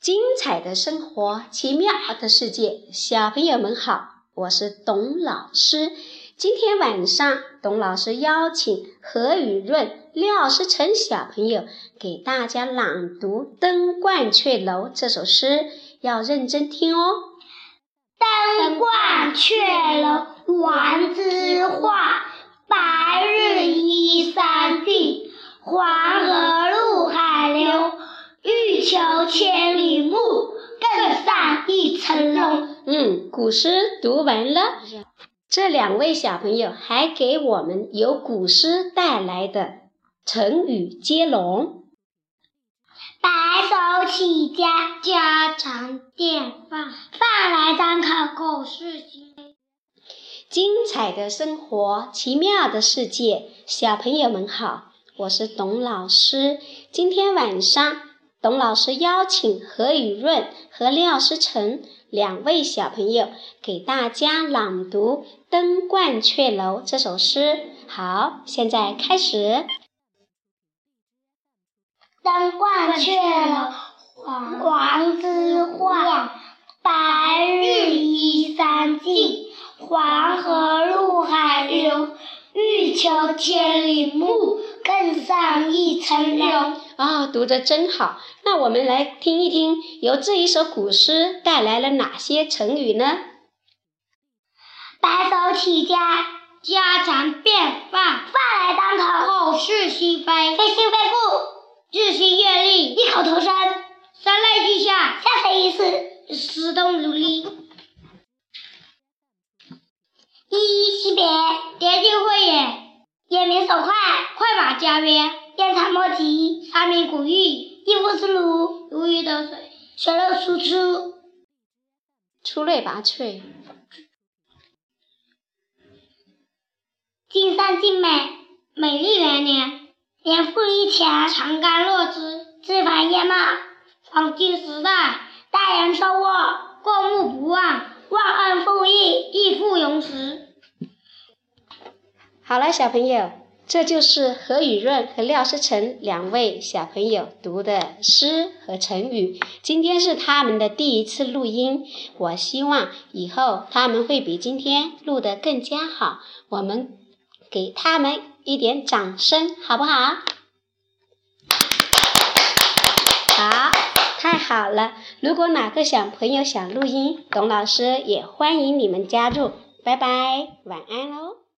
精彩的生活，奇妙的世界，小朋友们好，我是董老师。今天晚上，董老师邀请何雨润、廖思成小朋友给大家朗读《登鹳雀楼》这首诗，要认真听哦。登鹳雀楼，王欲求千里目，更上一层楼。嗯，古诗读完了。这两位小朋友还给我们由古诗带来的成语接龙。白手起家，家常便饭。饭来张口，口是心非。精彩的生活，奇妙的世界，小朋友们好，我是董老师。今天晚上。董老师邀请何雨润和廖思成两位小朋友给大家朗读《登鹳雀楼》这首诗。好，现在开始。登鹳雀楼，王之涣。白日依山尽，黄河入海流。欲穷千里目，更上一层楼。啊，读得真好！那我们来听一听，由这一首古诗带来了哪些成语呢？白手起家，家常便饭；饭来张口，口是心非；非心非故，日新月异；异口同声，声泪俱下；下垂意思，始终如一。依依惜别，蝶尽会也；快马加鞭。长莫及，三民古玉；一夫之庐，如鱼得水，水漏输出，出类拔萃。尽善尽美，美丽连连；年富力强，长干落枝；枝繁叶茂，黄金时代；待人收沃，过目不忘；忘恩负义，义不容辞。好了，小朋友。这就是何雨润和廖思成两位小朋友读的诗和成语。今天是他们的第一次录音，我希望以后他们会比今天录得更加好。我们给他们一点掌声，好不好？好，太好了！如果哪个小朋友想录音，董老师也欢迎你们加入。拜拜，晚安喽。